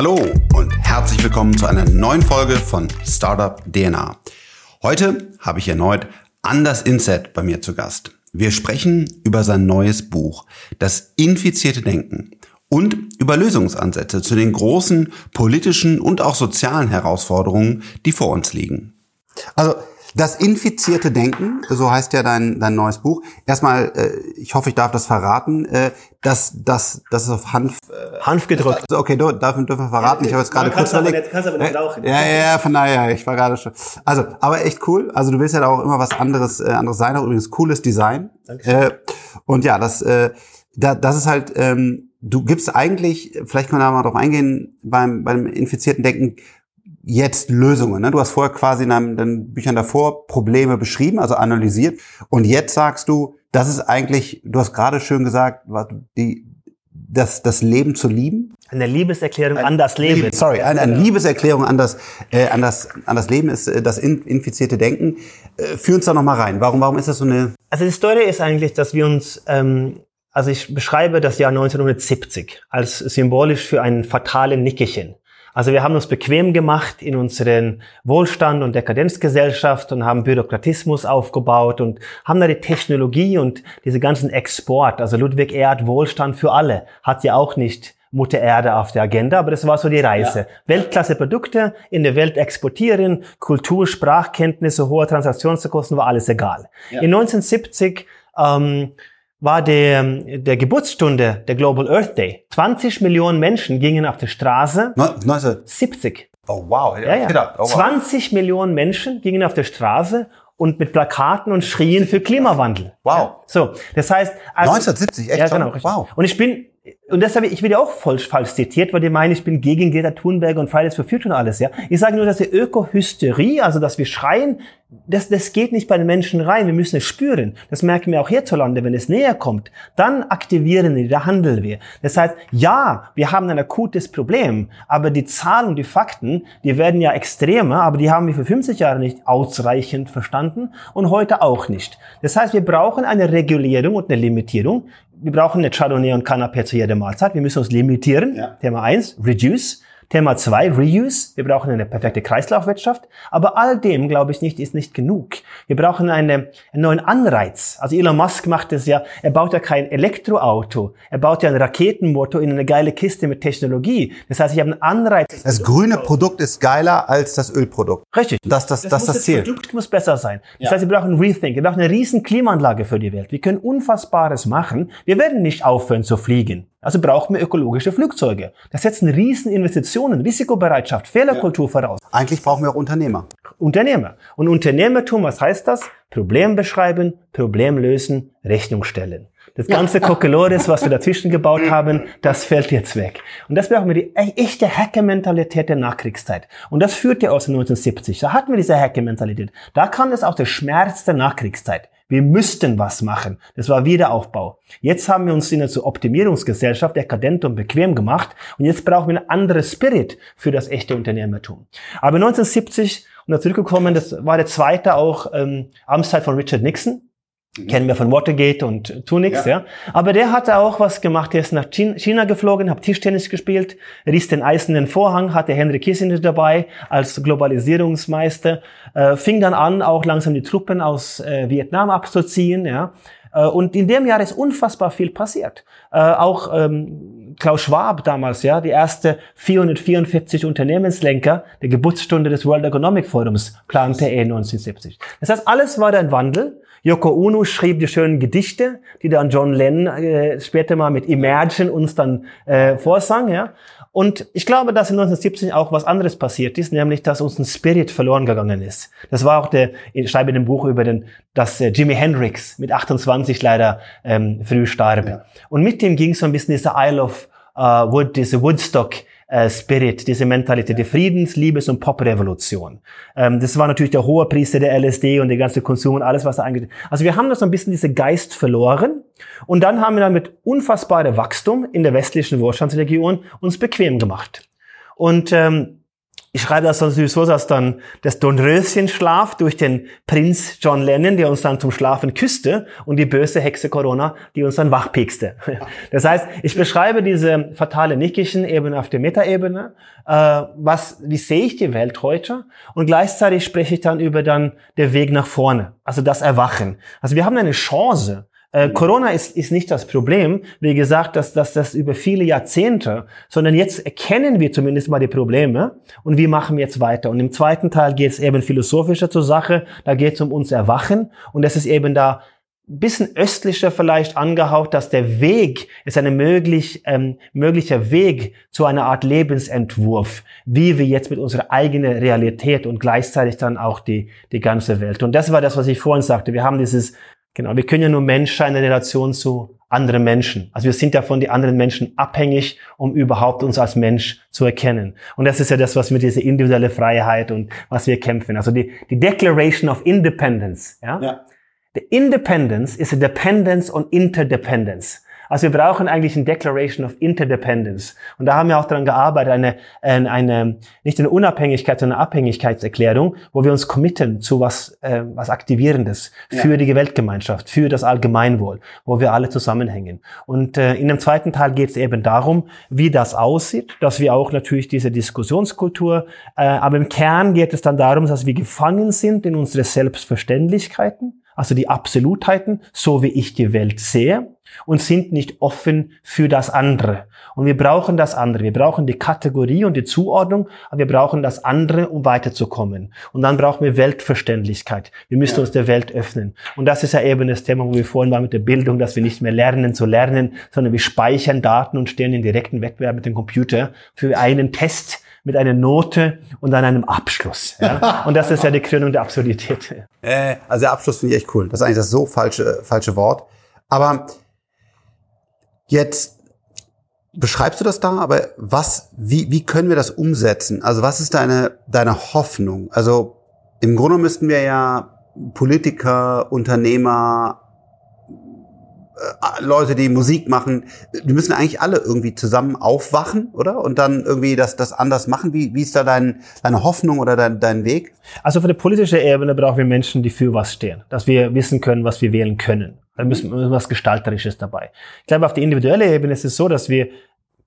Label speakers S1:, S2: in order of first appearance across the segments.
S1: Hallo und herzlich willkommen zu einer neuen Folge von Startup DNA. Heute habe ich erneut Anders Inset bei mir zu Gast. Wir sprechen über sein neues Buch, Das infizierte Denken und über Lösungsansätze zu den großen politischen und auch sozialen Herausforderungen, die vor uns liegen. Also das infizierte Denken, so heißt ja dein, dein neues Buch. Erstmal, äh, ich hoffe, ich darf das verraten, äh, dass das, das ist auf Hanf.
S2: Äh, Hanf gedrückt.
S1: Also, okay, darf, dürfen wir verraten. ich habe jetzt gerade kurz überlegt. Kannst aber nicht rauchen. Ja, ja, ja, von daher, ich war gerade schon. Also, aber echt cool. Also du willst ja auch immer was anderes, äh, anderes sein. Auch übrigens cooles Design. Dankeschön. Äh, und ja, das, äh, da, das ist halt. Ähm, Du gibst eigentlich, vielleicht können wir da mal drauf eingehen, beim, beim infizierten Denken jetzt Lösungen. Ne? Du hast vorher quasi in deinen Büchern davor Probleme beschrieben, also analysiert. Und jetzt sagst du, das ist eigentlich, du hast gerade schön gesagt, die, das, das Leben zu lieben.
S2: Eine Liebeserklärung ein, an das Leben. Liebe,
S1: sorry, eine, eine Liebeserklärung an das, äh, an das, an das Leben ist äh, das infizierte Denken. Äh, führ uns da nochmal rein. Warum, warum ist das so eine...
S2: Also die Story ist eigentlich, dass wir uns ähm, also ich beschreibe das Jahr 1970 als symbolisch für ein fatalen Nickerchen. Also wir haben uns bequem gemacht in unseren Wohlstand und Dekadenzgesellschaft und haben Bürokratismus aufgebaut und haben da die Technologie und diese ganzen Export. Also Ludwig Erd Wohlstand für alle hat ja auch nicht Mutter Erde auf der Agenda, aber das war so die Reise. Ja. Weltklasse Produkte in der Welt exportieren, Kultur, Sprachkenntnisse, hohe Transaktionskosten, war alles egal. Ja. In 1970 ähm, war der, der Geburtsstunde der Global Earth Day. 20 Millionen Menschen gingen auf die Straße.
S1: No,
S2: 70.
S1: Oh wow.
S2: Ja, ja. ja. Oh, wow. 20 Millionen Menschen gingen auf die Straße und mit Plakaten und schrien für Klimawandel.
S1: Wow.
S2: Ja. So, das heißt...
S1: Also, 1970, echt?
S2: Ja, genau. Wow. Und ich bin und deshalb, ich werde auch falsch, falsch zitiert, weil die meinen, ich bin gegen Greta Thunberg und Fridays for Future und alles, ja. Ich sage nur, dass die Ökohysterie, also dass wir schreien, das, das geht nicht bei den Menschen rein. Wir müssen es spüren. Das merken wir auch hierzulande, wenn es näher kommt. Dann aktivieren wir, da handeln wir. Das heißt, ja, wir haben ein akutes Problem, aber die Zahlen und die Fakten, die werden ja extremer, aber die haben wir für 50 Jahre nicht ausreichend verstanden und heute auch nicht. Das heißt, wir brauchen eine Regulierung und eine Limitierung wir brauchen nicht Chardonnay und Canapé zu jeder Mahlzeit. Wir müssen uns limitieren. Ja. Thema eins, reduce. Thema zwei, Reuse. Wir brauchen eine perfekte Kreislaufwirtschaft. Aber all dem, glaube ich nicht, ist nicht genug. Wir brauchen eine, einen neuen Anreiz. Also Elon Musk macht es ja, er baut ja kein Elektroauto. Er baut ja ein Raketenmotor in eine geile Kiste mit Technologie. Das heißt, ich habe einen Anreiz.
S1: Das grüne Produkt ist geiler als das Ölprodukt.
S2: Richtig.
S1: Das, das, das, das, das Ziel.
S2: Das Produkt muss besser sein. Das ja. heißt, wir brauchen ein Rethink. Wir brauchen eine riesen Klimaanlage für die Welt. Wir können Unfassbares machen. Wir werden nicht aufhören zu fliegen. Also brauchen wir ökologische Flugzeuge. Das setzt eine riesen Investitionen, Risikobereitschaft, Fehlerkultur ja. voraus.
S1: Eigentlich brauchen wir auch Unternehmer.
S2: Unternehmer. Und Unternehmertum, was heißt das? Problem beschreiben, Problem lösen, Rechnung stellen. Das ganze Kokolores, was wir dazwischen gebaut haben, das fällt jetzt weg. Und das brauchen wir die e-, echte Hacker-Mentalität der Nachkriegszeit. Und das führt ja aus den 1970. Da hatten wir diese Hacker-Mentalität. Da kam es auch der Schmerz der Nachkriegszeit. Wir müssten was machen. Das war Wiederaufbau. Jetzt haben wir uns in eine Optimierungsgesellschaft dekadent und bequem gemacht und jetzt brauchen wir einen anderen Spirit für das echte Unternehmertum. Aber 1970, und da zurückgekommen, das war der zweite auch ähm, Amtszeit von Richard Nixon. Mhm. Kennen wir von Watergate und Tunix, ja. ja. Aber der hatte auch was gemacht. Der ist nach China geflogen, hat Tischtennis gespielt, riss den eisernen Vorhang, hatte Henry Kissinger dabei als Globalisierungsmeister, äh, fing dann an, auch langsam die Truppen aus äh, Vietnam abzuziehen, ja. Äh, und in dem Jahr ist unfassbar viel passiert. Äh, auch ähm, Klaus Schwab damals, ja, die erste 444 Unternehmenslenker der Geburtsstunde des World Economic Forums plante er 1970. Das heißt, alles war ein Wandel. Yoko Ono schrieb die schönen Gedichte, die dann John Lennon äh, später mal mit Imagine uns dann äh, vorsang. Ja? Und ich glaube, dass in 1970 auch was anderes passiert ist, nämlich, dass uns ein Spirit verloren gegangen ist. Das war auch der, ich schreibe in dem Buch über den, dass äh, Jimi Hendrix mit 28 leider ähm, früh starb. Ja. Und mit dem ging so ein bisschen diese Isle of uh, Wood, diese Woodstock äh, Spirit, diese Mentalität, die Friedens-, Liebes- und Pop-Revolution. Ähm, das war natürlich der hohe Priester der LSD und der ganze Konsum und alles, was da angeht. Also wir haben da so ein bisschen diese Geist verloren und dann haben wir dann mit unfassbarem Wachstum in der westlichen Wohlstandsregion uns bequem gemacht. Und ähm, ich schreibe das dann so, dass dann das Dornröschenschlaf durch den Prinz John Lennon, der uns dann zum Schlafen küsste, und die böse Hexe Corona, die uns dann wachpiekste. Das heißt, ich beschreibe diese fatale Nickerchen-Ebene auf der Metaebene. Äh, was, wie sehe ich die Welt heute? Und gleichzeitig spreche ich dann über dann der Weg nach vorne, also das Erwachen. Also wir haben eine Chance, äh, mhm. Corona ist, ist nicht das Problem, wie gesagt, dass, dass das über viele Jahrzehnte, sondern jetzt erkennen wir zumindest mal die Probleme und wie machen wir jetzt weiter. Und im zweiten Teil geht es eben philosophischer zur Sache, da geht es um uns Erwachen und das ist eben da bisschen östlicher vielleicht angehaucht, dass der Weg ist ein möglich, ähm, möglicher Weg zu einer Art Lebensentwurf, wie wir jetzt mit unserer eigenen Realität und gleichzeitig dann auch die, die ganze Welt. Und das war das, was ich vorhin sagte. Wir haben dieses Genau, wir können ja nur Mensch sein in Relation zu anderen Menschen. Also wir sind ja von den anderen Menschen abhängig, um überhaupt uns als Mensch zu erkennen. Und das ist ja das, was mit dieser individuelle Freiheit und was wir kämpfen. Also die, die Declaration of Independence. Ja? ja. The independence is a dependence on interdependence. Also wir brauchen eigentlich ein Declaration of Interdependence. Und da haben wir auch daran gearbeitet, eine, eine nicht eine Unabhängigkeit, sondern eine Abhängigkeitserklärung, wo wir uns committen zu was, äh, was Aktivierendes für ja. die Weltgemeinschaft, für das Allgemeinwohl, wo wir alle zusammenhängen. Und äh, in dem zweiten Teil geht es eben darum, wie das aussieht, dass wir auch natürlich diese Diskussionskultur, äh, aber im Kern geht es dann darum, dass wir gefangen sind in unsere Selbstverständlichkeiten, also die Absolutheiten, so wie ich die Welt sehe und sind nicht offen für das andere. Und wir brauchen das andere. Wir brauchen die Kategorie und die Zuordnung, aber wir brauchen das andere, um weiterzukommen. Und dann brauchen wir Weltverständlichkeit. Wir müssen ja. uns der Welt öffnen. Und das ist ja eben das Thema, wo wir vorhin waren mit der Bildung, dass wir nicht mehr lernen zu lernen, sondern wir speichern Daten und stehen in direkten Wettbewerb mit dem Computer für einen Test, mit einer Note und dann einem Abschluss. Ja? Und das ist ja die Krönung der Absurdität.
S1: Äh, also der Abschluss finde ich echt cool. Das ist eigentlich das so falsche, falsche Wort. Aber Jetzt beschreibst du das da, aber was, wie, wie können wir das umsetzen? Also was ist deine, deine Hoffnung? Also im Grunde müssten wir ja Politiker, Unternehmer, Leute, die Musik machen, die müssen eigentlich alle irgendwie zusammen aufwachen, oder? Und dann irgendwie das, das anders machen. Wie, wie ist da dein, deine Hoffnung oder dein, dein Weg?
S2: Also für die politische Ebene brauchen wir Menschen, die für was stehen. Dass wir wissen können, was wir wählen können. Da müssen wir was Gestalterisches dabei. Ich glaube, auf die individuelle Ebene ist es so, dass wir,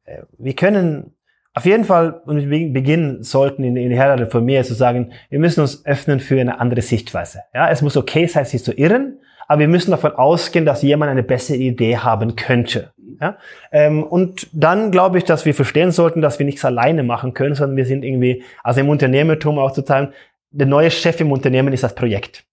S2: äh, wir können auf jeden Fall beginnen sollten in, in die Herren von mir zu sagen, wir müssen uns öffnen für eine andere Sichtweise. Ja, es muss okay sein, sich zu irren, aber wir müssen davon ausgehen, dass jemand eine bessere Idee haben könnte. Ja? Ähm, und dann glaube ich, dass wir verstehen sollten, dass wir nichts alleine machen können, sondern wir sind irgendwie, also im Unternehmertum auch zu sagen, der neue Chef im Unternehmen ist das Projekt.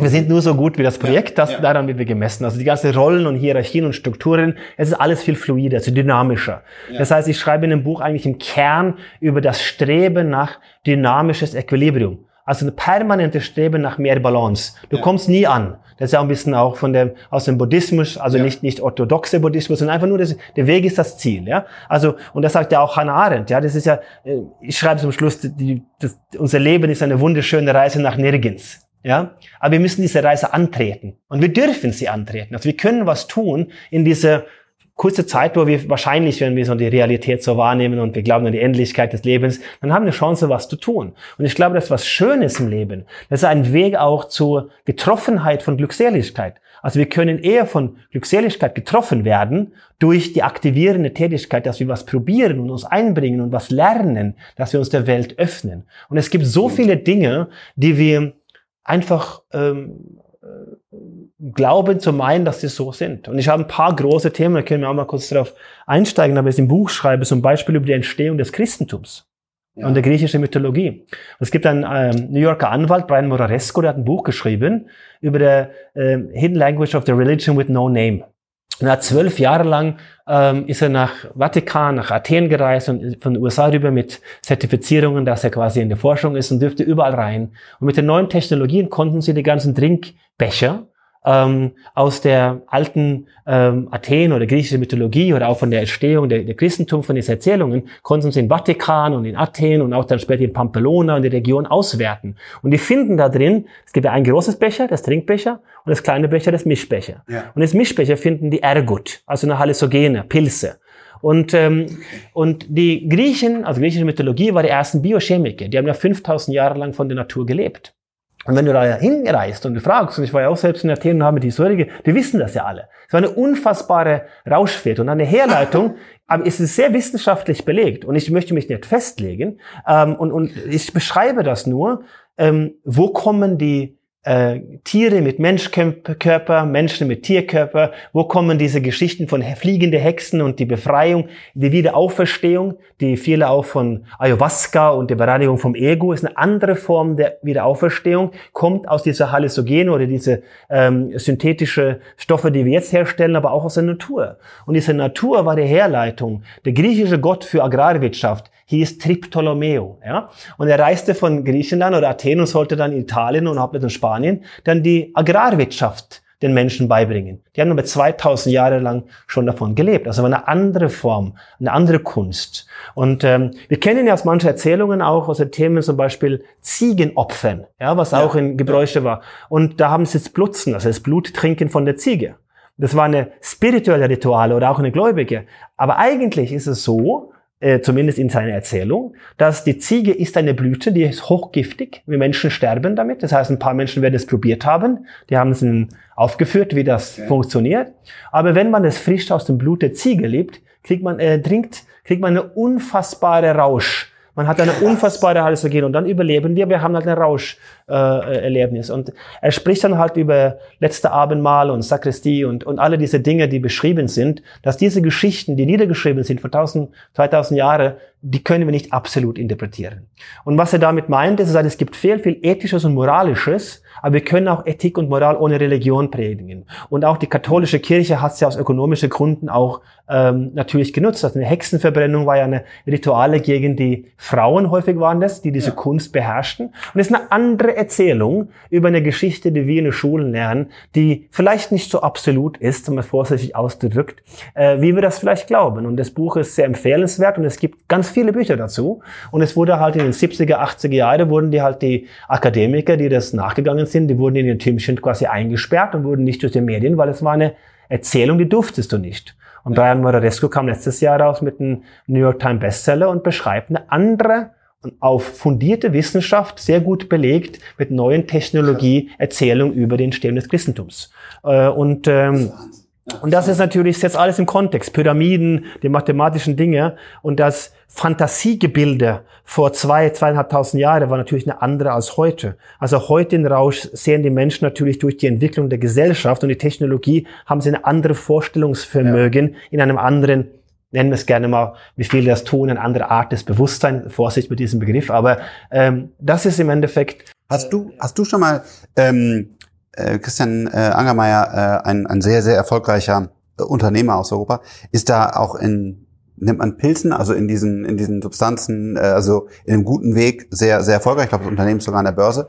S2: Wir sind nur so gut wie das Projekt, das, ja. daran wird wir gemessen. Also die ganzen Rollen und Hierarchien und Strukturen, es ist alles viel fluider, also dynamischer. Ja. Das heißt, ich schreibe in dem Buch eigentlich im Kern über das Streben nach dynamisches Equilibrium. Also ein permanentes Streben nach mehr Balance. Du ja. kommst nie an. Das ist ja ein bisschen auch von dem, aus dem Buddhismus, also ja. nicht, nicht orthodoxe Buddhismus, sondern einfach nur, das, der Weg ist das Ziel, ja. Also, und das sagt ja auch Hannah Arendt, ja. Das ist ja, äh, ich schreibe zum Schluss, die, das, unser Leben ist eine wunderschöne Reise nach nirgends. Ja, aber wir müssen diese Reise antreten und wir dürfen sie antreten. Also wir können was tun in dieser kurze Zeit, wo wir wahrscheinlich, wenn wir so die Realität so wahrnehmen und wir glauben an die Endlichkeit des Lebens, dann haben wir eine Chance, was zu tun. Und ich glaube, das ist was Schönes im Leben. Das ist ein Weg auch zur Getroffenheit von Glückseligkeit. Also wir können eher von Glückseligkeit getroffen werden durch die aktivierende Tätigkeit, dass wir was probieren und uns einbringen und was lernen, dass wir uns der Welt öffnen. Und es gibt so viele Dinge, die wir einfach ähm, äh, glauben zu meinen, dass sie so sind. Und ich habe ein paar große Themen, da können wir auch mal kurz darauf einsteigen, aber ich im Buch schreibe zum Beispiel über die Entstehung des Christentums ja. und der griechischen Mythologie. Und es gibt einen ähm, New Yorker Anwalt, Brian Moraresco, der hat ein Buch geschrieben über der äh, Hidden Language of the Religion with No Name. Und er hat zwölf Jahre lang ähm, ist er nach Vatikan, nach Athen gereist und von den USA rüber mit Zertifizierungen, dass er quasi in der Forschung ist und dürfte überall rein. Und mit den neuen Technologien konnten sie die ganzen Trinkbecher ähm, aus der alten ähm, Athen oder griechischen Mythologie oder auch von der Entstehung der, der Christentum, von diesen Erzählungen, konnten sie in Vatikan und in Athen und auch dann später in Pamplona und der Region auswerten. Und die finden da drin, es gibt ja ein großes Becher, das Trinkbecher, und das kleine Becher, das Mischbecher. Ja. Und das Mischbecher finden die Ergut, also eine Hallusogene, Pilze. Und, ähm, und die Griechen, also griechische Mythologie, war die ersten Biochemiker. Die haben ja 5000 Jahre lang von der Natur gelebt. Und wenn du da hinreist und du fragst, und ich war ja auch selbst in Athen und habe mit Historiker, die wissen das ja alle. Es war eine unfassbare Rauschfeld und eine Herleitung, aber es ist sehr wissenschaftlich belegt und ich möchte mich nicht festlegen ähm, und, und ich beschreibe das nur, ähm, wo kommen die äh, Tiere mit Menschkörper, Menschen mit Tierkörper, wo kommen diese Geschichten von fliegende Hexen und die Befreiung, die Wiederauferstehung, die viele auch von Ayahuasca und der Bereinigung vom Ego, ist eine andere Form der Wiederauferstehung, kommt aus dieser Hallusogene oder diese ähm, synthetische Stoffe, die wir jetzt herstellen, aber auch aus der Natur. Und diese Natur war die Herleitung. Der griechische Gott für Agrarwirtschaft hieß Triptolomeo. Ja? Und er reiste von Griechenland oder Athen und sollte dann Italien und in Spanien dann die Agrarwirtschaft den Menschen beibringen. Die haben aber 2000 Jahre lang schon davon gelebt. Also eine andere Form, eine andere Kunst. Und ähm, wir kennen ja aus manchen Erzählungen auch aus den Themen zum Beispiel Ziegenopfern, ja, was ja, auch in Gebräuche ja. war. Und da haben sie das Blutzen, also das Bluttrinken von der Ziege. Das war eine spirituelle Rituale oder auch eine gläubige. Aber eigentlich ist es so, äh, zumindest in seiner Erzählung, dass die Ziege ist eine Blüte, die ist hochgiftig. Wir Menschen sterben damit. Das heißt, ein paar Menschen werden es probiert haben. Die haben es aufgeführt, wie das okay. funktioniert. Aber wenn man es frisch aus dem Blut der Ziege lebt, kriegt man, äh, trinkt, kriegt man eine unfassbare Rausch man hat eine unfassbare Halluzination und dann überleben wir. Wir haben halt ein Rauscherlebnis. Äh, und er spricht dann halt über letzte Abendmahl und Sakristie und, und alle diese Dinge, die beschrieben sind, dass diese Geschichten, die niedergeschrieben sind vor 1000, 2000 Jahre, die können wir nicht absolut interpretieren. Und was er damit meint, ist, es gibt viel, viel Ethisches und Moralisches, aber wir können auch Ethik und Moral ohne Religion predigen. Und auch die katholische Kirche hat es ja aus ökonomischen Gründen auch ähm, natürlich genutzt. Also eine Hexenverbrennung war ja eine Rituale gegen die Frauen häufig waren das, die diese ja. Kunst beherrschten. Und es ist eine andere Erzählung über eine Geschichte, die wir in den Schulen lernen, die vielleicht nicht so absolut ist, wenn man vorsichtig ausdrückt, äh, wie wir das vielleicht glauben. Und das Buch ist sehr empfehlenswert und es gibt ganz viele Bücher dazu. Und es wurde halt in den 70er, 80er Jahren wurden die halt die Akademiker, die das nachgegangen sind, die wurden in den Türmchen quasi eingesperrt und wurden nicht durch die Medien, weil es war eine Erzählung, die durftest du nicht. Und Brian Moraresco kam letztes Jahr raus mit einem New York Times Bestseller und beschreibt eine andere auf fundierte Wissenschaft, sehr gut belegt, mit neuen Technologie Erzählung über den Entstehung des Christentums. Äh, und ähm, und das ist natürlich jetzt alles im Kontext. Pyramiden, die mathematischen Dinge und das Fantasiegebilde vor zwei, zweieinhalbtausend Jahren war natürlich eine andere als heute. Also heute in Rausch sehen die Menschen natürlich durch die Entwicklung der Gesellschaft und die Technologie haben sie eine andere Vorstellungsvermögen ja. in einem anderen nennen wir es gerne mal, wie viele das tun, eine andere Art des Bewusstseins, Vorsicht mit diesem Begriff, aber ähm, das ist im Endeffekt.
S1: Hast du, hast du schon mal ähm, äh, Christian äh, Angermeier, äh, ein, ein sehr, sehr erfolgreicher äh, Unternehmer aus Europa, ist da auch in nimmt man Pilzen, also in diesen, in diesen Substanzen, äh, also in einem guten Weg sehr, sehr erfolgreich. Ich glaube, das Unternehmen ist sogar an der Börse.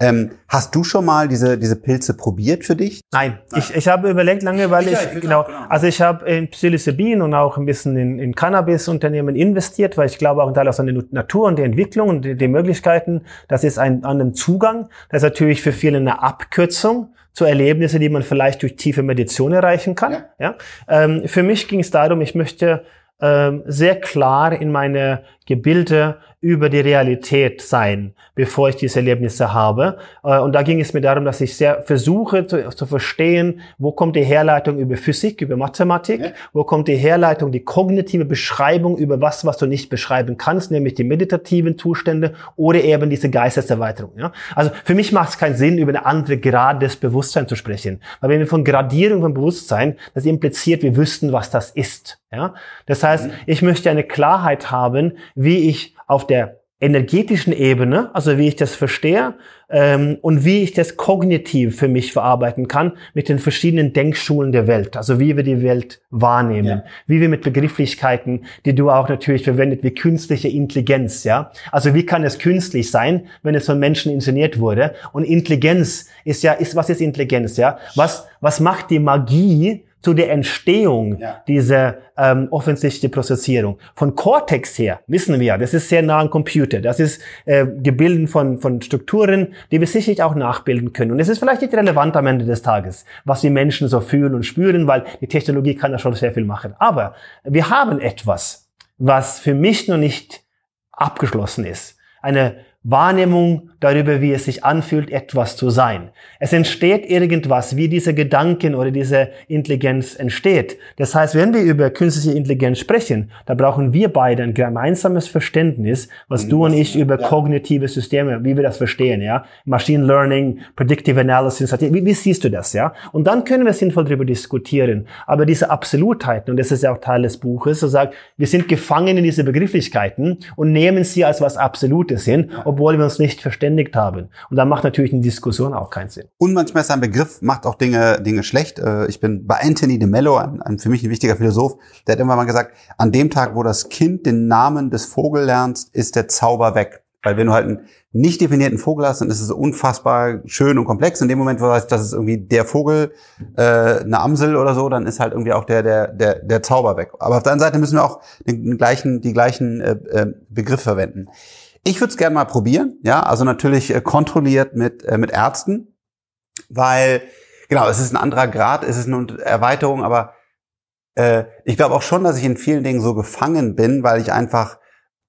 S1: Ähm, hast du schon mal diese, diese Pilze probiert für dich?
S2: Nein, Nein. Ich, ich habe überlegt lange, weil ich, ich, ich genau, genau, also ich habe in Psilocybin und auch ein bisschen in, in Cannabis-Unternehmen investiert, weil ich glaube auch ein Teil aus der Natur und der Entwicklung und die, die Möglichkeiten, das ist ein, ein Zugang. Das ist natürlich für viele eine Abkürzung zu Erlebnissen, die man vielleicht durch tiefe Meditation erreichen kann. Ja. ja? Ähm, für mich ging es darum, ich möchte ähm, sehr klar in meine Gebilde über die Realität sein, bevor ich diese Erlebnisse habe. Äh, und da ging es mir darum, dass ich sehr versuche zu, zu verstehen, wo kommt die Herleitung über Physik, über Mathematik, ja. wo kommt die Herleitung, die kognitive Beschreibung über was, was du nicht beschreiben kannst, nämlich die meditativen Zustände oder eben diese Geisteserweiterung. Ja? Also für mich macht es keinen Sinn, über eine andere Grad des Bewusstseins zu sprechen. Weil wenn wir von Gradierung von Bewusstsein, das impliziert, wir wüssten, was das ist. Ja? Das heißt, mhm. ich möchte eine Klarheit haben, wie ich auf der energetischen Ebene, also wie ich das verstehe ähm, und wie ich das kognitiv für mich verarbeiten kann mit den verschiedenen Denkschulen der Welt, also wie wir die Welt wahrnehmen, ja. wie wir mit Begrifflichkeiten, die du auch natürlich verwendet, wie künstliche Intelligenz, ja, also wie kann es künstlich sein, wenn es von Menschen inszeniert wurde? Und Intelligenz ist ja, ist was ist Intelligenz, ja, was was macht die Magie zu der Entstehung ja. dieser ähm, offensichtlichen Prozessierung. Von Cortex her wissen wir, das ist sehr nah am Computer. Das ist äh, gebildet von, von Strukturen, die wir sicherlich auch nachbilden können. Und es ist vielleicht nicht relevant am Ende des Tages, was die Menschen so fühlen und spüren, weil die Technologie kann da schon sehr viel machen. Aber wir haben etwas, was für mich noch nicht abgeschlossen ist. Eine Wahrnehmung darüber, wie es sich anfühlt, etwas zu sein. Es entsteht irgendwas, wie dieser Gedanken oder diese Intelligenz entsteht. Das heißt, wenn wir über künstliche Intelligenz sprechen, da brauchen wir beide ein gemeinsames Verständnis, was mhm, du und ich über ja. kognitive Systeme, wie wir das verstehen, ja. Machine Learning, Predictive Analysis, wie, wie siehst du das, ja? Und dann können wir sinnvoll darüber diskutieren. Aber diese Absolutheiten, und das ist ja auch Teil des Buches, so sagt, wir sind gefangen in diese Begrifflichkeiten und nehmen sie als was Absolutes hin, obwohl wir uns nicht verständigt haben. Und da macht natürlich eine Diskussion auch keinen Sinn.
S1: Und manchmal ist ein Begriff, macht auch Dinge, Dinge schlecht. Äh, ich bin bei Anthony de Mello, ein, ein für mich ein wichtiger Philosoph, der hat irgendwann mal gesagt, an dem Tag, wo das Kind den Namen des Vogels lernt, ist der Zauber weg. Weil wenn du halt einen nicht definierten Vogel hast, dann ist es unfassbar schön und komplex. In dem Moment, wo du weißt, das ist irgendwie der Vogel, äh, eine Amsel oder so, dann ist halt irgendwie auch der, der, der, der Zauber weg. Aber auf der anderen Seite müssen wir auch den gleichen, die gleichen äh, äh, Begriffe verwenden. Ich würde es gerne mal probieren, ja, also natürlich äh, kontrolliert mit, äh, mit Ärzten, weil, genau, es ist ein anderer Grad, es ist eine Erweiterung, aber äh, ich glaube auch schon, dass ich in vielen Dingen so gefangen bin, weil ich einfach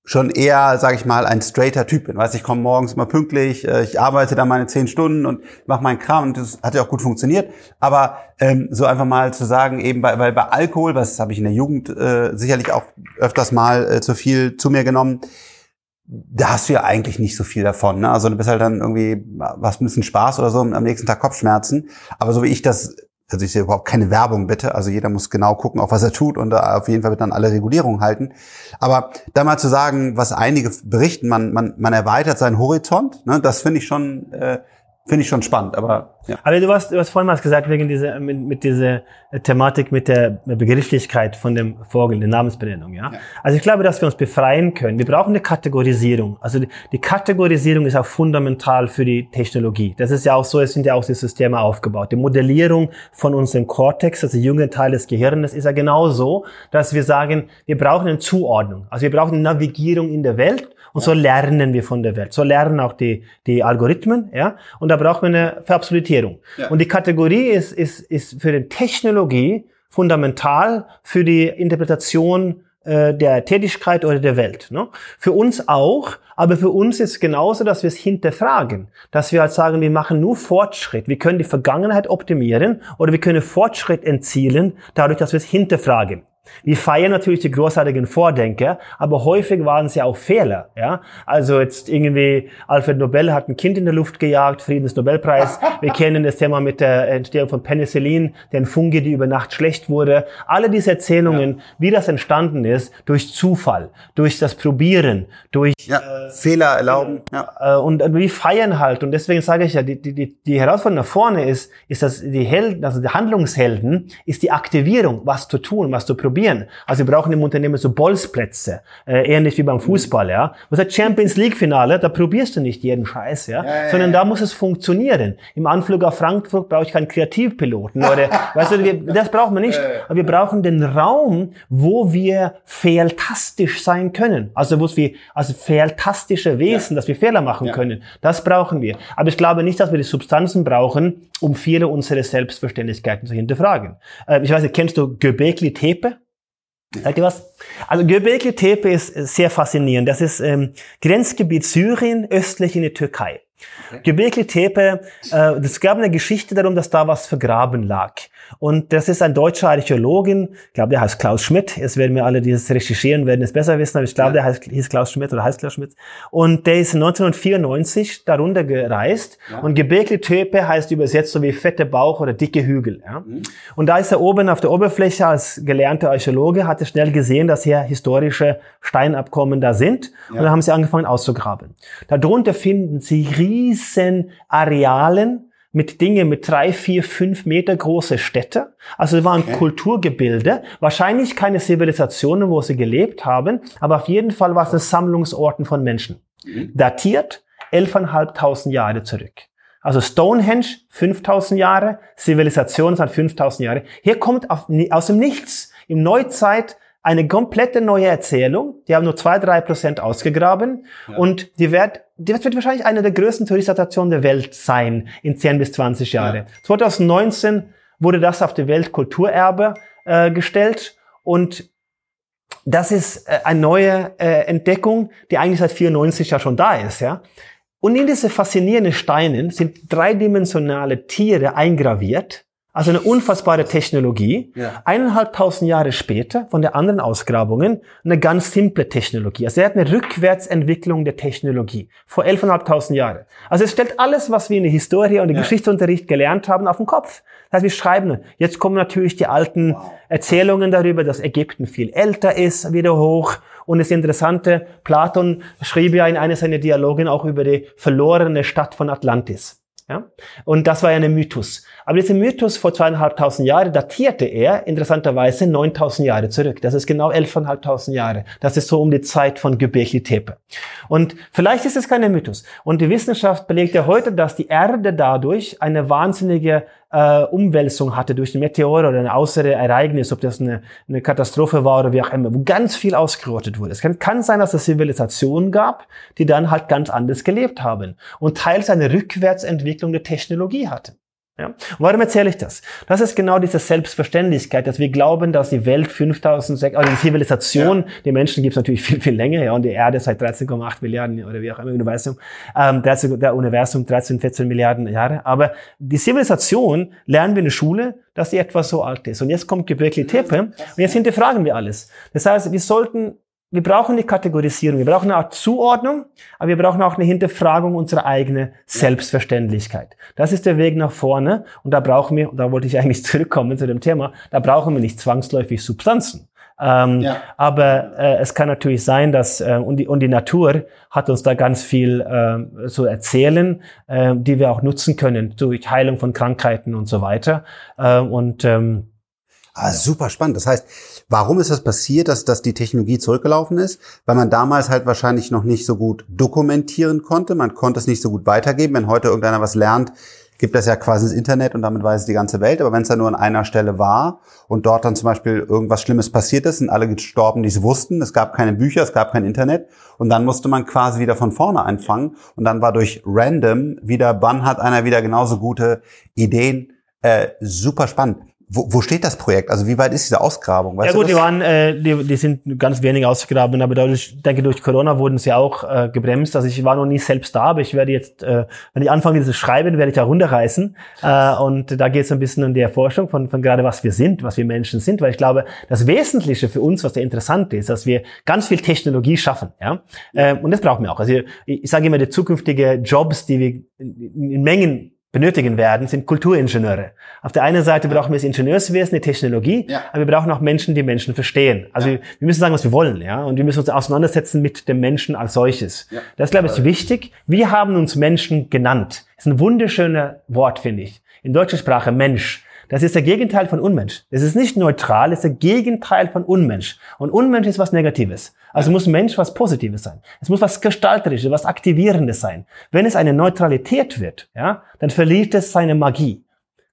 S1: schon eher, sage ich mal, ein straighter Typ bin. Weißt, ich komme morgens immer pünktlich, äh, ich arbeite da meine zehn Stunden und mache meinen Kram und das hat ja auch gut funktioniert. Aber ähm, so einfach mal zu sagen, eben bei, weil bei Alkohol, was habe ich in der Jugend äh, sicherlich auch öfters mal äh, zu viel zu mir genommen, da hast du ja eigentlich nicht so viel davon. Ne? Also du bist halt dann irgendwie, was ein bisschen Spaß oder so, am nächsten Tag Kopfschmerzen. Aber so wie ich das, also ich sehe überhaupt keine Werbung bitte. Also jeder muss genau gucken, auch was er tut und auf jeden Fall wird dann alle Regulierungen halten. Aber da mal zu sagen, was einige berichten, man, man, man erweitert seinen Horizont, ne? das finde ich schon äh, finde ich schon spannend, aber ja.
S2: Aber du hast, du hast vorhin mal gesagt, wegen dieser, mit, mit dieser Thematik mit der Begrifflichkeit von dem Vogel, der Namensbenennung, ja? ja? Also ich glaube, dass wir uns befreien können. Wir brauchen eine Kategorisierung. Also die, die, Kategorisierung ist auch fundamental für die Technologie. Das ist ja auch so, es sind ja auch die Systeme aufgebaut. Die Modellierung von unserem Cortex, also jungen Teil des Gehirns, ist ja genau so, dass wir sagen, wir brauchen eine Zuordnung. Also wir brauchen eine Navigierung in der Welt und so lernen wir von der Welt. So lernen auch die, die Algorithmen, ja. Und da braucht man eine Verabsolutierung. Ja. Und die Kategorie ist, ist, ist für die Technologie fundamental für die Interpretation äh, der Tätigkeit oder der Welt. Ne? Für uns auch, aber für uns ist genauso, dass wir es hinterfragen. Dass wir halt sagen, wir machen nur Fortschritt. Wir können die Vergangenheit optimieren oder wir können Fortschritt entzielen, dadurch, dass wir es hinterfragen. Wir feiern natürlich die großartigen Vordenker, aber häufig waren es ja auch Fehler. Ja? Also jetzt irgendwie Alfred Nobel hat ein Kind in der Luft gejagt, Friedensnobelpreis. Wir kennen das Thema mit der Entstehung von Penicillin, den Fungi, die über Nacht schlecht wurde. Alle diese Erzählungen, ja. wie das entstanden ist, durch Zufall, durch das Probieren, durch
S1: ja, äh, Fehler erlauben.
S2: Ja. Äh, und wir feiern halt. Und deswegen sage ich ja, die, die, die Herausforderung nach vorne ist, ist, dass die Helden, also die Handlungshelden, ist die Aktivierung, was zu tun, was zu probieren probieren. Also wir brauchen im Unternehmen so Bolzplätze, äh, ähnlich wie beim Fußball, ja. Was heißt Champions League Finale, da probierst du nicht jeden Scheiß, ja, ja, ja sondern da muss es funktionieren. Im Anflug auf Frankfurt brauche ich keinen Kreativpiloten oder, weißt du, wir, das brauchen wir nicht. Aber wir brauchen den Raum, wo wir fehltastisch sein können. Also wo wir, also fehltastische Wesen, dass wir Fehler machen können. Das brauchen wir. Aber ich glaube nicht, dass wir die Substanzen brauchen, um viele unserer Selbstverständlichkeiten zu hinterfragen. Äh, ich weiß nicht, kennst du Göbekli Tepe? Sagt ihr was? Also Göbekli Tepe ist sehr faszinierend. Das ist ähm, Grenzgebiet Syrien, östlich in der Türkei. Okay. Göbekli Tepe, äh, es gab eine Geschichte darum, dass da was vergraben lag. Und das ist ein deutscher Archäologin, ich glaube, der heißt Klaus Schmidt. Jetzt werden wir alle, die das recherchieren, werden es besser wissen, aber ich glaube, ja. der heißt, hieß Klaus Schmidt oder heißt Klaus Schmidt. Und der ist 1994 darunter gereist. Ja. Und Gebirgli Töpe heißt übersetzt so wie fette Bauch oder dicke Hügel. Ja. Mhm. Und da ist er oben auf der Oberfläche als gelernter Archäologe, hat er schnell gesehen, dass hier historische Steinabkommen da sind. Ja. Und dann haben sie angefangen auszugraben. Darunter finden sie riesen Arealen, mit Dingen mit drei, vier, fünf Meter große Städte. Also es waren okay. Kulturgebilde, wahrscheinlich keine Zivilisationen, wo sie gelebt haben, aber auf jeden Fall war es ein Sammlungsorten von Menschen. Mhm. Datiert 11.500 Jahre zurück. Also Stonehenge 5000 Jahre, Zivilisation sind 5000 Jahre. Hier kommt auf, aus dem Nichts im Neuzeit eine komplette neue Erzählung. Die haben nur zwei, drei Prozent ausgegraben ja. und die wird, die wird wahrscheinlich eine der größten Touristattraktionen der Welt sein in 10 bis 20 Jahre. Ja. 2019 wurde das auf die Weltkulturerbe äh, gestellt und das ist äh, eine neue äh, Entdeckung, die eigentlich seit 94 ja schon da ist, ja. Und in diese faszinierenden Steinen sind dreidimensionale Tiere eingraviert, also eine unfassbare Technologie. Ja. Eineinhalbtausend Jahre später von der anderen Ausgrabungen eine ganz simple Technologie. Also er hat eine Rückwärtsentwicklung der Technologie vor elfeinhalbtausend Jahren. Also es stellt alles, was wir in der Historie und im ja. Geschichtsunterricht gelernt haben, auf den Kopf. Das heißt, wir schreiben, jetzt kommen natürlich die alten wow. Erzählungen darüber, dass Ägypten viel älter ist, wieder hoch. Und das Interessante, Platon schrieb ja in einer seiner Dialogen auch über die verlorene Stadt von Atlantis. Ja? Und das war ja ein Mythos. Aber dieser Mythos vor zweieinhalbtausend Jahren datierte er interessanterweise 9000 Jahre zurück. Das ist genau elfeinhalbtausend Jahre. Das ist so um die Zeit von Göbekli Tepe. Und vielleicht ist es kein Mythos. Und die Wissenschaft belegt ja heute, dass die Erde dadurch eine wahnsinnige äh, Umwälzung hatte durch ein Meteor oder ein äußere Ereignis, ob das eine, eine Katastrophe war oder wie auch immer, wo ganz viel ausgerottet wurde. Es kann, kann sein, dass es Zivilisationen gab, die dann halt ganz anders gelebt haben und teils eine Rückwärtsentwicklung der Technologie hatten. Ja. Und warum erzähle ich das? Das ist genau diese Selbstverständlichkeit, dass wir glauben, dass die Welt 5000, also die Zivilisation, ja. die Menschen gibt es natürlich viel, viel länger, ja, und die Erde seit 13,8 Milliarden oder wie auch immer, Universum, ähm, 13, der Universum 13, 14 Milliarden Jahre. Aber die Zivilisation lernen wir in der Schule, dass die etwa so alt ist. Und jetzt kommt Gebirgli Tepe und jetzt hinterfragen wir alles. Das heißt, wir sollten wir brauchen eine Kategorisierung, wir brauchen eine Art Zuordnung, aber wir brauchen auch eine Hinterfragung unserer eigenen Selbstverständlichkeit. Das ist der Weg nach vorne und da brauchen wir, und da wollte ich eigentlich zurückkommen zu dem Thema, da brauchen wir nicht zwangsläufig Substanzen. Ähm, ja. Aber äh, es kann natürlich sein, dass äh, und, die, und die Natur hat uns da ganz viel äh, zu erzählen, äh, die wir auch nutzen können durch Heilung von Krankheiten und so weiter. Äh, und ähm,
S1: ah, super spannend. Das heißt, Warum ist das passiert, dass, dass die Technologie zurückgelaufen ist? Weil man damals halt wahrscheinlich noch nicht so gut dokumentieren konnte. Man konnte es nicht so gut weitergeben. Wenn heute irgendeiner was lernt, gibt das ja quasi das Internet und damit weiß es die ganze Welt. Aber wenn es dann nur an einer Stelle war und dort dann zum Beispiel irgendwas Schlimmes passiert ist und alle gestorben, die es wussten, es gab keine Bücher, es gab kein Internet und dann musste man quasi wieder von vorne anfangen und dann war durch random wieder, wann hat einer wieder genauso gute Ideen, äh, super spannend. Wo, wo steht das Projekt? Also wie weit ist diese Ausgrabung?
S2: Weißt ja gut, die waren, äh, die, die sind ganz wenig ausgegraben, aber dadurch, denke, durch Corona wurden sie auch äh, gebremst. Also ich war noch nie selbst da, aber ich werde jetzt, äh, wenn ich anfange, dieses Schreiben, werde ich da runterreißen. Äh, und da geht es ein bisschen um die Erforschung von, von gerade was wir sind, was wir Menschen sind, weil ich glaube, das Wesentliche für uns, was sehr interessant ist, dass wir ganz viel Technologie schaffen. Ja? Äh, und das brauchen wir auch. Also ich, ich sage immer, die zukünftige Jobs, die wir in, in Mengen benötigen werden, sind Kulturingenieure. Auf der einen Seite brauchen wir das Ingenieurswesen, die Technologie, ja. aber wir brauchen auch Menschen, die Menschen verstehen. Also ja. wir müssen sagen, was wir wollen, ja, und wir müssen uns auseinandersetzen mit dem Menschen als solches. Ja. Das ist, glaube ich, wichtig. Wir haben uns Menschen genannt. Das ist ein wunderschöner Wort, finde ich. In deutscher Sprache Mensch. Das ist der Gegenteil von Unmensch. Es ist nicht neutral, es ist der Gegenteil von Unmensch. Und Unmensch ist was Negatives. Also muss Mensch was Positives sein. Es muss was Gestalterisches, was Aktivierendes sein. Wenn es eine Neutralität wird, ja, dann verliert es seine Magie.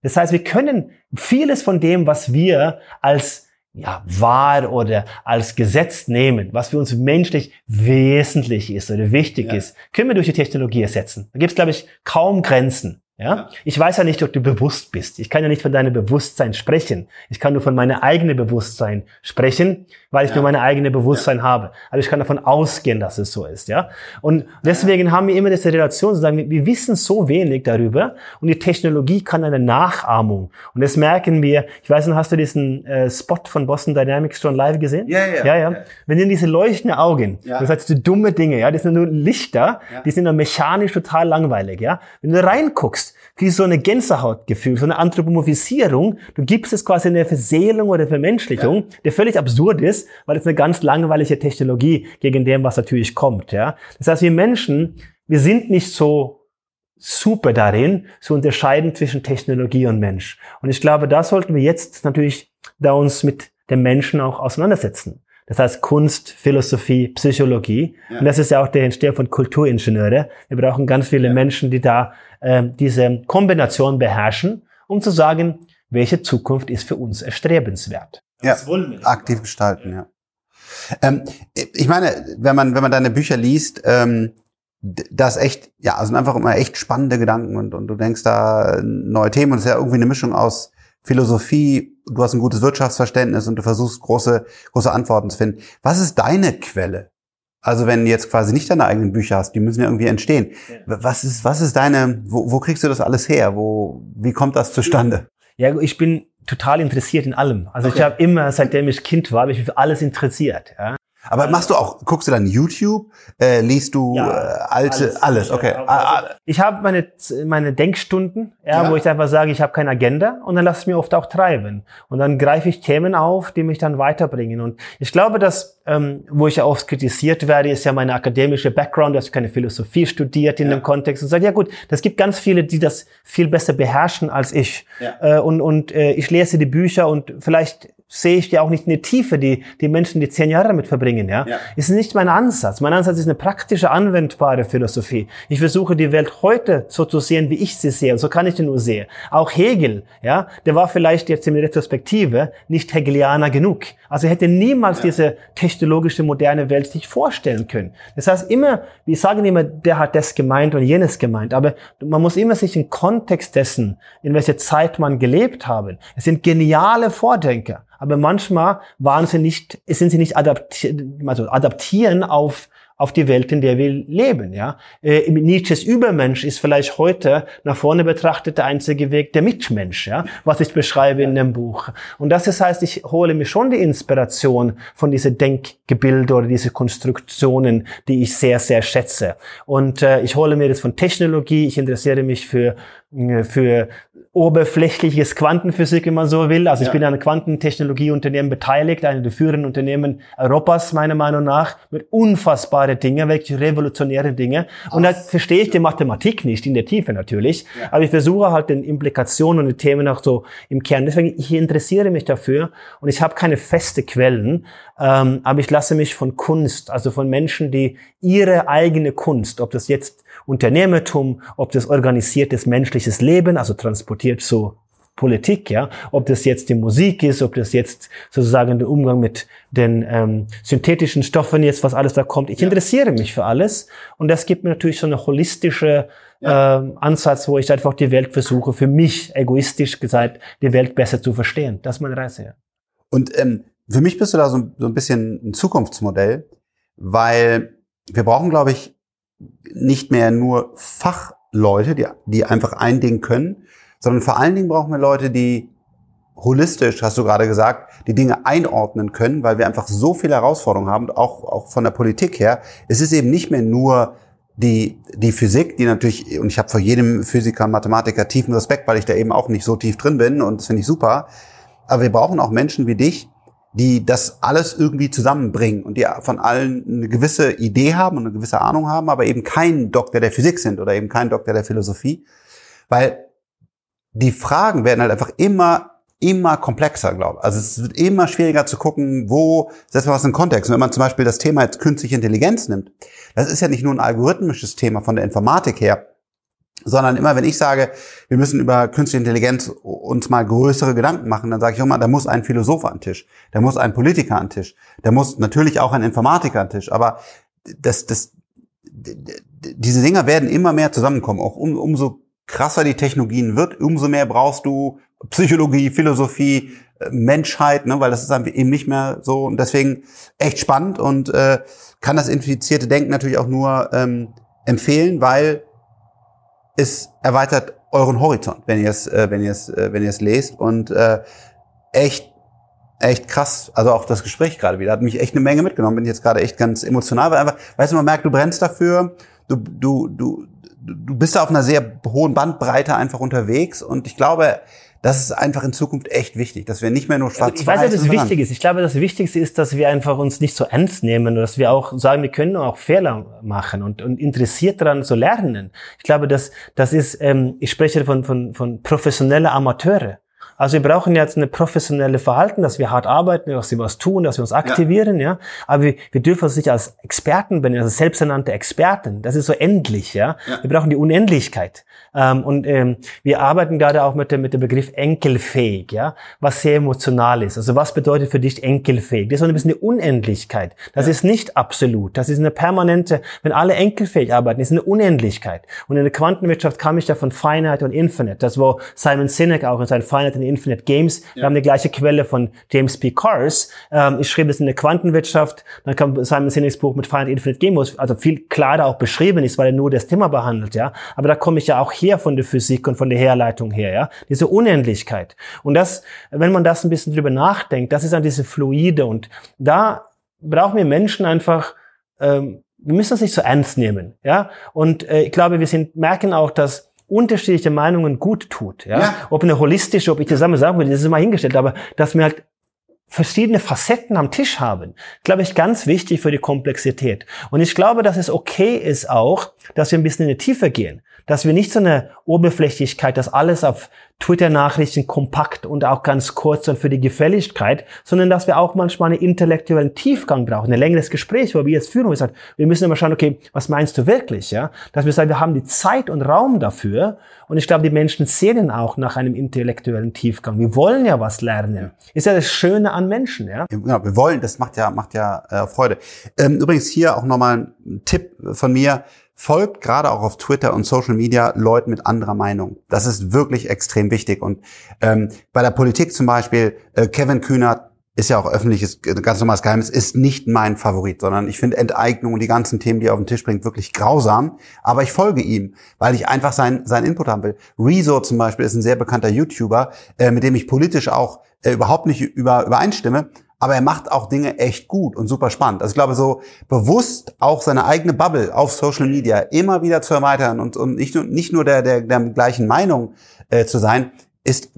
S2: Das heißt, wir können vieles von dem, was wir als ja, wahr oder als Gesetz nehmen, was für uns menschlich wesentlich ist oder wichtig ja. ist, können wir durch die Technologie ersetzen. Da gibt es, glaube ich, kaum Grenzen. Ja? Ich weiß ja nicht, ob du bewusst bist. Ich kann ja nicht von deinem Bewusstsein sprechen. Ich kann nur von meinem eigenen Bewusstsein sprechen, weil ich ja. nur meine eigene Bewusstsein ja. habe. Aber ich kann davon ausgehen, dass es so ist. Ja? Und deswegen haben wir immer diese Relation zu sagen, wir wissen so wenig darüber und die Technologie kann eine Nachahmung. Und das merken wir. Ich weiß nicht, hast du diesen äh, Spot von Boston Dynamics schon live gesehen?
S1: Ja, ja. ja, ja.
S2: Wenn du diese leuchtenden Augen, ja. das heißt, die dumme Dinge, ja, die sind nur Lichter, die sind nur mechanisch total langweilig. Ja? Wenn du reinguckst, wie so eine Gänsehautgefühl, so eine Anthropomorphisierung. Du gibst es quasi eine Verseelung oder Vermenschlichung, ja. der völlig absurd ist, weil es eine ganz langweilige Technologie gegen dem, was natürlich kommt. Ja, das heißt, wir Menschen, wir sind nicht so super darin, zu unterscheiden zwischen Technologie und Mensch. Und ich glaube, da sollten wir jetzt natürlich da uns mit dem Menschen auch auseinandersetzen. Das heißt Kunst, Philosophie, Psychologie. Ja. Und das ist ja auch der Entstehung von Kulturingenieure. Wir brauchen ganz viele ja. Menschen, die da äh, diese Kombination beherrschen, um zu sagen, welche Zukunft ist für uns erstrebenswert.
S1: Ja, das wollen wir. Aktiv gestalten, ja. Ähm, ich meine, wenn man, wenn man deine Bücher liest, ähm, das echt, ja, also einfach immer echt spannende Gedanken und, und du denkst da neue Themen und es ist ja irgendwie eine Mischung aus Philosophie, du hast ein gutes Wirtschaftsverständnis und du versuchst große, große Antworten zu finden. Was ist deine Quelle? Also wenn du jetzt quasi nicht deine eigenen Bücher hast, die müssen ja irgendwie entstehen. Was ist, was ist deine, wo, wo kriegst du das alles her? Wo, wie kommt das zustande?
S2: Ja, ich bin total interessiert in allem. Also okay. ich habe immer, seitdem ich Kind war, mich für alles interessiert. Ja.
S1: Aber machst du auch, guckst du dann YouTube, äh, liest du ja, äh, alte, alles, alles okay.
S2: Also, ah, ah. ich habe meine, meine Denkstunden, ja, ja, wo ich einfach sage, ich habe keine Agenda und dann lasse ich mir oft auch treiben. Und dann greife ich Themen auf, die mich dann weiterbringen. Und ich glaube, dass, ähm, wo ich ja oft kritisiert werde, ist ja meine akademische Background, dass ich keine Philosophie studiert in ja. dem Kontext und sage, ja gut, das gibt ganz viele, die das viel besser beherrschen als ich. Äh, und und äh, ich lese die Bücher und vielleicht sehe ich ja auch nicht in die Tiefe, die die Menschen, die zehn Jahre damit verbringen. Ja, ja. ist nicht mein Ansatz. Mein Ansatz ist eine praktische, anwendbare Philosophie. Ich versuche die Welt heute so zu sehen, wie ich sie sehe. Und so kann ich die nur sehen. Auch Hegel, ja, der war vielleicht jetzt in der Retrospektive nicht Hegelianer genug. Also er hätte niemals ja. diese technologische moderne Welt sich vorstellen können. Das heißt immer, wir sagen immer, der hat das gemeint und jenes gemeint. Aber man muss immer sich im Kontext dessen, in welcher Zeit man gelebt haben. Es sind geniale Vordenker. Aber manchmal waren sie nicht, sind sie nicht adaptieren, also adaptieren auf auf die Welt, in der wir leben. Ja, äh, Nietzsches Übermensch ist vielleicht heute nach vorne betrachtet der einzige Weg der Mitmensch, ja, was ich beschreibe in dem Buch. Und das ist, heißt, ich hole mir schon die Inspiration von diese Denkgebilde oder diese Konstruktionen, die ich sehr sehr schätze. Und äh, ich hole mir das von Technologie. Ich interessiere mich für für oberflächliches Quantenphysik, wenn man so will. Also ich ja. bin an einem Quantentechnologieunternehmen beteiligt, einem der führenden Unternehmen Europas, meiner Meinung nach, mit unfassbare Dinge, wirklich revolutionäre Dinge. Und da verstehe ich die Mathematik nicht, in der Tiefe natürlich. Ja. Aber ich versuche halt den Implikationen und die Themen auch so im Kern. Deswegen, ich interessiere mich dafür und ich habe keine feste Quellen, ähm, aber ich lasse mich von Kunst, also von Menschen, die ihre eigene Kunst, ob das jetzt Unternehmertum, ob das organisiertes menschliches Leben, also transportiert so Politik, ja, ob das jetzt die Musik ist, ob das jetzt sozusagen der Umgang mit den ähm, synthetischen Stoffen jetzt, was alles da kommt. Ich ja. interessiere mich für alles und das gibt mir natürlich so eine holistische ja. ähm, Ansatz, wo ich einfach die Welt versuche, für mich egoistisch gesagt, die Welt besser zu verstehen. Das ist meine Reise. Ja.
S1: Und ähm, für mich bist du da so, so ein bisschen ein Zukunftsmodell, weil wir brauchen, glaube ich, nicht mehr nur Fachleute, die, die einfach ein Ding können, sondern vor allen Dingen brauchen wir Leute, die holistisch, hast du gerade gesagt, die Dinge einordnen können, weil wir einfach so viele Herausforderungen haben, auch, auch von der Politik her. Es ist eben nicht mehr nur die, die Physik, die natürlich, und ich habe vor jedem Physiker Mathematiker tiefen Respekt, weil ich da eben auch nicht so tief drin bin und das finde ich super. Aber wir brauchen auch Menschen wie dich, die das alles irgendwie zusammenbringen und die von allen eine gewisse Idee haben und eine gewisse Ahnung haben, aber eben kein Doktor der Physik sind oder eben kein Doktor der Philosophie, weil die Fragen werden halt einfach immer immer komplexer, glaube ich. Also es wird immer schwieriger zu gucken, wo setzt man was in Kontext. Und wenn man zum Beispiel das Thema jetzt künstliche Intelligenz nimmt, das ist ja nicht nur ein algorithmisches Thema von der Informatik her, sondern immer wenn ich sage, wir müssen über künstliche Intelligenz uns mal größere Gedanken machen, dann sage ich immer, da muss ein Philosoph an den Tisch, da muss ein Politiker an den Tisch, da muss natürlich auch ein Informatiker an den Tisch, aber das, das, diese Dinger werden immer mehr zusammenkommen, auch um, umso krasser die Technologien wird, umso mehr brauchst du Psychologie, Philosophie, äh, Menschheit, ne, weil das ist eben nicht mehr so. Und deswegen echt spannend und äh, kann das infizierte Denken natürlich auch nur ähm, empfehlen, weil es erweitert euren Horizont, wenn ihr es, äh, wenn ihr es, äh, wenn ihr es lest und äh, echt, echt krass. Also auch das Gespräch gerade wieder hat mich echt eine Menge mitgenommen. Bin jetzt gerade echt ganz emotional, weil einfach, weißt du, man merkt, du brennst dafür, du, du, du, du bist da auf einer sehr hohen Bandbreite einfach unterwegs und ich glaube, das ist einfach in Zukunft echt wichtig, dass wir nicht mehr nur schwarz
S2: Ich weiß nicht, ob das wichtig ist. Ich glaube, das Wichtigste ist, dass wir einfach uns nicht so ernst nehmen und dass wir auch sagen, wir können auch Fehler machen und, und interessiert daran zu lernen. Ich glaube, dass das ist, ähm, ich spreche von, von, von professioneller Amateure. Also wir brauchen jetzt eine professionelle Verhalten, dass wir hart arbeiten, dass wir was tun, dass wir uns aktivieren, ja. ja? Aber wir, wir dürfen uns nicht als Experten benennen, als selbsternannte Experten. Das ist so endlich, ja. ja. Wir brauchen die Unendlichkeit. Ähm, und ähm, wir arbeiten gerade auch mit dem, mit dem Begriff enkelfähig, ja, was sehr emotional ist. Also was bedeutet für dich enkelfähig? Das ist so ein bisschen eine Unendlichkeit. Das ja. ist nicht absolut. Das ist eine permanente, wenn alle enkelfähig arbeiten, ist eine Unendlichkeit. Und in der Quantenwirtschaft kam ich ja von Finite und Infinite. Das wo Simon Sinek auch in seinen Finite and Infinite Games, ja. wir haben die gleiche Quelle von James P. Cars. Ähm, ich schrieb das in der Quantenwirtschaft, dann kam Simon Sineks Buch mit Finite Infinite Games, also viel klarer auch beschrieben ist, weil er nur das Thema behandelt, ja. Aber da komme ich ja auch hier von der Physik und von der Herleitung her, ja. Diese Unendlichkeit. Und das, wenn man das ein bisschen drüber nachdenkt, das ist dann diese Fluide und da brauchen wir Menschen einfach, ähm, wir müssen das nicht so ernst nehmen, ja. Und äh, ich glaube, wir sind, merken auch, dass unterschiedliche Meinungen gut tut. Ja? ja. Ob eine holistische, ob ich zusammen sagen würde, das ist mal hingestellt, aber dass wir halt verschiedene Facetten am Tisch haben, glaube ich, ganz wichtig für die Komplexität. Und ich glaube, dass es okay ist auch, dass wir ein bisschen in die Tiefe gehen dass wir nicht so eine Oberflächlichkeit, dass alles auf Twitter-Nachrichten kompakt und auch ganz kurz und für die Gefälligkeit, sondern dass wir auch manchmal einen intellektuellen Tiefgang brauchen, ein längeres Gespräch, wo wir jetzt führen, wir sagen, wir müssen immer schauen, okay, was meinst du wirklich, ja? Dass wir sagen, wir haben die Zeit und Raum dafür und ich glaube, die Menschen sehnen auch nach einem intellektuellen Tiefgang. Wir wollen ja was lernen. Ist ja das Schöne an Menschen, ja?
S1: Genau, wir wollen, das macht ja, macht ja äh, Freude. Ähm, übrigens hier auch nochmal ein Tipp von mir, folgt gerade auch auf Twitter und Social Media Leuten mit anderer Meinung. Das ist wirklich extrem wichtig. Und ähm, bei der Politik zum Beispiel, äh, Kevin Kühnert ist ja auch öffentliches, ganz normales Geheimnis, ist nicht mein Favorit, sondern ich finde Enteignung und die ganzen Themen, die er auf den Tisch bringt, wirklich grausam. Aber ich folge ihm, weil ich einfach sein, sein Input haben will. Rezo zum Beispiel ist ein sehr bekannter YouTuber, äh, mit dem ich politisch auch äh, überhaupt nicht über, übereinstimme aber er macht auch Dinge echt gut und super spannend. Also ich glaube, so bewusst auch seine eigene Bubble auf Social Media immer wieder zu erweitern und, und nicht, nur, nicht nur der, der, der gleichen Meinung äh, zu sein, ist,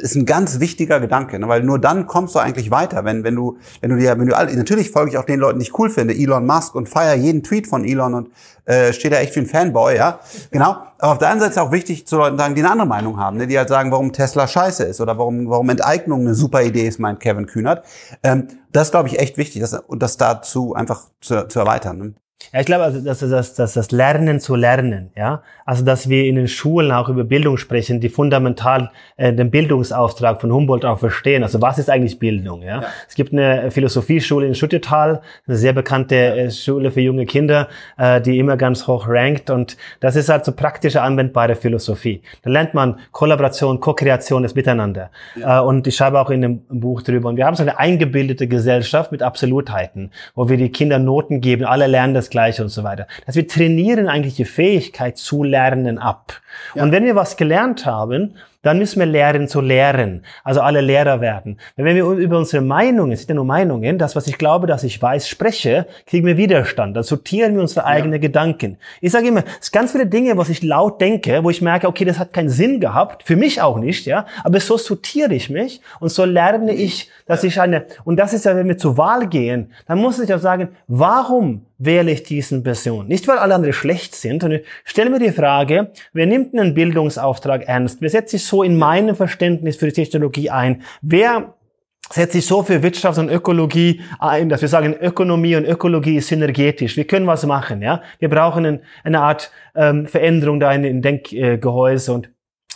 S1: ist ein ganz wichtiger Gedanke, ne? weil nur dann kommst du eigentlich weiter, wenn, wenn du, wenn du dir, wenn du alle, natürlich folge ich auch den Leuten, die ich cool finde, Elon Musk und feier jeden Tweet von Elon und äh, steht da echt wie ein Fanboy, ja, genau. Aber auf der anderen Seite auch wichtig zu Leuten sagen, die eine andere Meinung haben, ne? die halt sagen, warum Tesla scheiße ist oder warum, warum Enteignung eine super Idee ist, meint Kevin Kühnert. Ähm, das glaube ich echt wichtig, das, und das dazu einfach zu, zu erweitern. Ne?
S2: Ja, ich glaube, also, dass, dass, dass das Lernen zu lernen, ja, also dass wir in den Schulen auch über Bildung sprechen, die fundamental äh, den Bildungsauftrag von Humboldt auch verstehen. Also was ist eigentlich Bildung? Ja, ja. es gibt eine Philosophieschule in Schuttetal, eine sehr bekannte äh, Schule für junge Kinder, äh, die immer ganz hoch rankt und das ist halt so praktische anwendbare Philosophie. Da lernt man Kollaboration, Co-Kreation, das Miteinander. Ja. Äh, und ich schreibe auch in dem Buch drüber. Und wir haben so eine eingebildete Gesellschaft mit Absolutheiten, wo wir die Kinder Noten geben, alle lernen das Gleiche und so weiter. Dass wir trainieren eigentlich die Fähigkeit zu lernen ab. Ja. Und wenn wir was gelernt haben, dann müssen wir lernen zu lehren. Also alle Lehrer werden. Wenn wir über unsere Meinungen, es sind ja nur Meinungen, das, was ich glaube, dass ich weiß, spreche, kriegen wir Widerstand. Dann sortieren wir unsere eigenen ja. Gedanken. Ich sage immer, es sind ganz viele Dinge, was ich laut denke, wo ich merke, okay, das hat keinen Sinn gehabt, für mich auch nicht, ja. Aber so sortiere ich mich und so lerne ich, dass ich eine, und das ist ja, wenn wir zur Wahl gehen, dann muss ich auch sagen, warum wähle ich diesen Person. Nicht, weil alle anderen schlecht sind, sondern stelle mir die Frage, wer nimmt einen Bildungsauftrag ernst? Wer setzt sich so in meinem Verständnis für die Technologie ein? Wer setzt sich so für Wirtschaft und Ökologie ein, dass wir sagen, Ökonomie und Ökologie ist synergetisch. Wir können was machen, ja. Wir brauchen eine Art ähm, Veränderung da in den Denkgehäuse und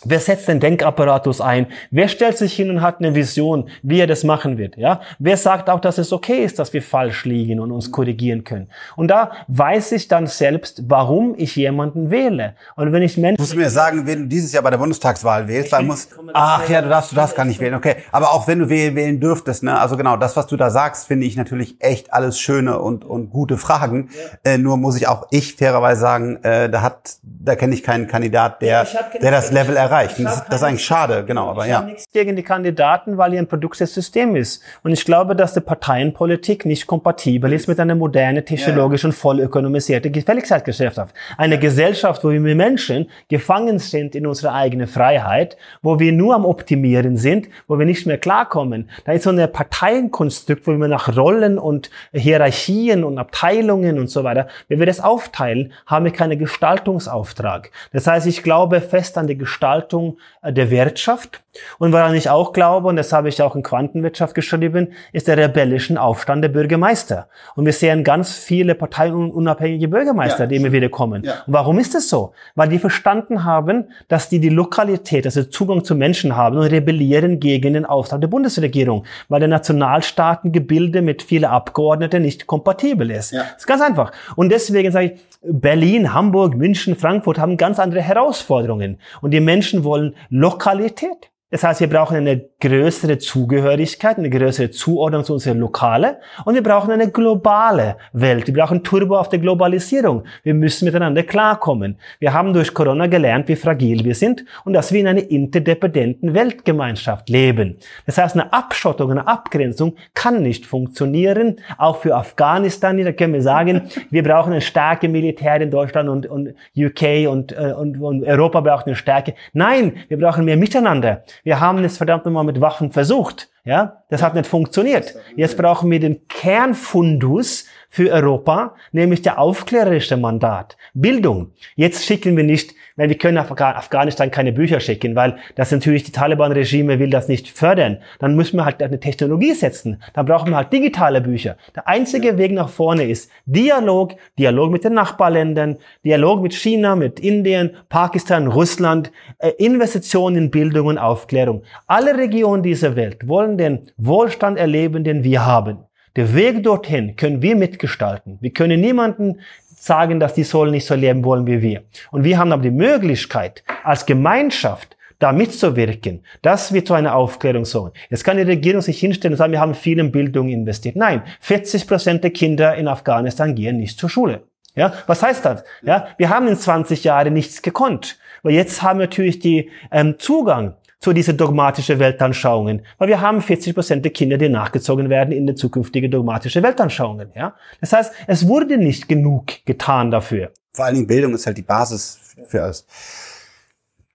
S2: Wer setzt den Denkapparatus ein? Wer stellt sich hin und hat eine Vision, wie er das machen wird? Ja? Wer sagt auch, dass es okay ist, dass wir falsch liegen und uns korrigieren können? Und da weiß ich dann selbst, warum ich jemanden wähle. Und wenn ich Menschen...
S1: Musst du mir sagen, wenn du dieses Jahr bei der Bundestagswahl wählst, dann muss... Ach ja, du darfst, du darfst gar nicht wählen. Okay. Aber auch wenn du wählen, wählen dürftest, ne? Also genau, das, was du da sagst, finde ich natürlich echt alles schöne und, und gute Fragen. Ja. Äh, nur muss ich auch ich fairerweise sagen, äh, da hat, da kenne ich keinen Kandidat, der, ja, der das Level erreicht erreicht. Das, das, ist eigentlich schade, genau, aber ja.
S2: nichts gegen die Kandidaten, weil ihr ein Produkt des Systems ist. Und ich glaube, dass die Parteienpolitik nicht kompatibel ist mit einer modernen, technologisch und voll ökonomisierte Gefälligkeitsgesellschaft. Eine Gesellschaft, wo wir Menschen gefangen sind in unserer eigenen Freiheit, wo wir nur am Optimieren sind, wo wir nicht mehr klarkommen. Da ist so eine Parteienkonstrukt, wo wir nach Rollen und Hierarchien und Abteilungen und so weiter, wenn wir das aufteilen, haben wir keinen Gestaltungsauftrag. Das heißt, ich glaube fest an die Gestaltung Gleichgestaltung äh, der Wirtschaft. Und woran ich auch glaube, und das habe ich auch in Quantenwirtschaft geschrieben, ist der rebellischen Aufstand der Bürgermeister. Und wir sehen ganz viele parteiunabhängige Bürgermeister, ja, die immer wieder kommen. Ja. Und warum ist das so? Weil die verstanden haben, dass die die Lokalität, also Zugang zu Menschen haben und rebellieren gegen den Auftrag der Bundesregierung, weil der Nationalstaatengebilde mit vielen Abgeordneten nicht kompatibel ist. Ja. Das ist ganz einfach. Und deswegen sage ich, Berlin, Hamburg, München, Frankfurt haben ganz andere Herausforderungen. Und die Menschen wollen Lokalität. Das heißt, wir brauchen eine größere Zugehörigkeit, eine größere Zuordnung zu unserer Lokale und wir brauchen eine globale Welt. Wir brauchen Turbo auf der Globalisierung. Wir müssen miteinander klarkommen. Wir haben durch Corona gelernt, wie fragil wir sind und dass wir in einer interdependenten Weltgemeinschaft leben. Das heißt, eine Abschottung, eine Abgrenzung kann nicht funktionieren. Auch für Afghanistan, da können wir sagen, wir brauchen eine starke Militär in Deutschland und, und UK und, äh, und, und Europa braucht eine Stärke. Nein, wir brauchen mehr Miteinander. Wir haben es verdammt nochmal mit Waffen versucht. Ja, das hat nicht funktioniert. Jetzt brauchen wir den Kernfundus für Europa, nämlich der aufklärerische Mandat. Bildung. Jetzt schicken wir nicht, weil wir können Afghanistan keine Bücher schicken, weil das natürlich die Taliban-Regime will das nicht fördern. Dann müssen wir halt eine Technologie setzen. Dann brauchen wir halt digitale Bücher. Der einzige. Weg nach vorne ist Dialog, Dialog mit den Nachbarländern, Dialog mit China, mit Indien, Pakistan, Russland, äh, Investitionen in Bildung und Aufklärung. Alle Regionen dieser Welt wollen den Wohlstand erleben, den wir haben. Der Weg dorthin können wir mitgestalten. Wir können niemanden sagen, dass die sollen nicht so leben wollen wie wir. Und wir haben aber die Möglichkeit, als Gemeinschaft da mitzuwirken, dass wir zu einer Aufklärung sorgen. Jetzt kann die Regierung sich hinstellen und sagen, wir haben viel in Bildung investiert. Nein, 40 Prozent der Kinder in Afghanistan gehen nicht zur Schule. Ja, was heißt das? Ja, wir haben in 20 Jahren nichts gekonnt. Weil jetzt haben wir natürlich die ähm, Zugang zu diese dogmatische Weltanschauungen. Weil wir haben 40 Prozent der Kinder, die nachgezogen werden in die zukünftige dogmatische Weltanschauungen. Ja? Das heißt, es wurde nicht genug getan dafür.
S1: Vor allen Dingen Bildung ist halt die Basis für alles.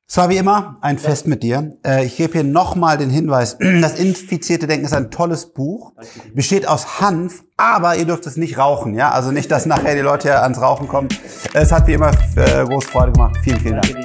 S1: Es war wie immer ein Fest mit dir. Äh, ich gebe hier nochmal den Hinweis, das infizierte Denken ist ein tolles Buch, besteht aus Hanf, aber ihr dürft es nicht rauchen, ja? Also nicht, dass nachher die Leute ans Rauchen kommen. Es hat wie immer äh, groß Freude gemacht. Vielen, vielen Dank.